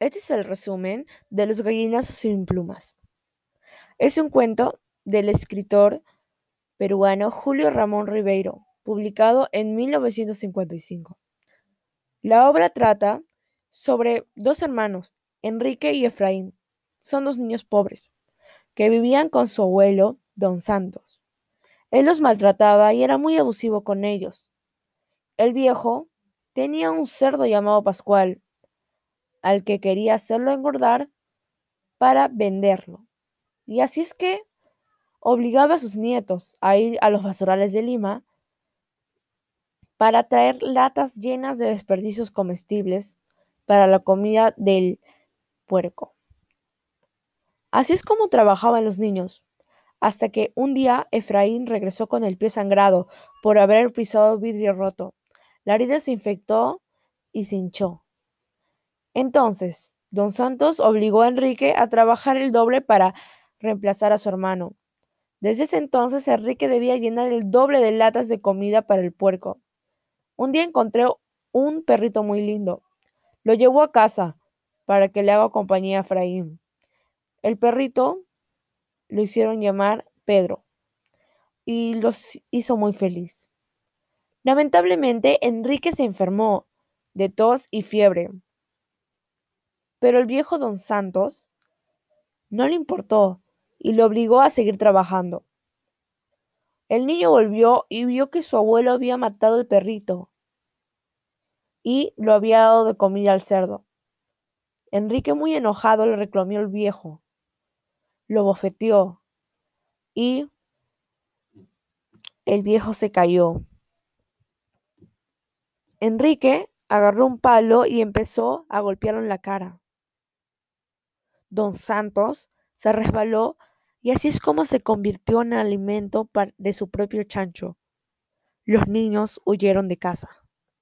Este es el resumen de Los gallinazos sin plumas. Es un cuento del escritor peruano Julio Ramón Ribeiro, publicado en 1955. La obra trata sobre dos hermanos, Enrique y Efraín. Son dos niños pobres que vivían con su abuelo, don Santos. Él los maltrataba y era muy abusivo con ellos. El viejo tenía un cerdo llamado Pascual, al que quería hacerlo engordar para venderlo. Y así es que obligaba a sus nietos a ir a los basurales de Lima para traer latas llenas de desperdicios comestibles para la comida del puerco. Así es como trabajaban los niños, hasta que un día Efraín regresó con el pie sangrado por haber pisado vidrio roto. La herida se infectó y se hinchó. Entonces, don Santos obligó a Enrique a trabajar el doble para reemplazar a su hermano. Desde ese entonces Enrique debía llenar el doble de latas de comida para el puerco. Un día encontré un perrito muy lindo. Lo llevó a casa para que le haga compañía a Efraín. El perrito lo hicieron llamar Pedro y los hizo muy feliz. Lamentablemente, Enrique se enfermó de tos y fiebre. Pero el viejo don Santos no le importó y lo obligó a seguir trabajando. El niño volvió y vio que su abuelo había matado el perrito y lo había dado de comida al cerdo. Enrique, muy enojado, le reclamó al viejo, lo bofeteó y el viejo se cayó. Enrique agarró un palo y empezó a golpearlo en la cara. Don Santos se resbaló y así es como se convirtió en alimento de su propio chancho. Los niños huyeron de casa.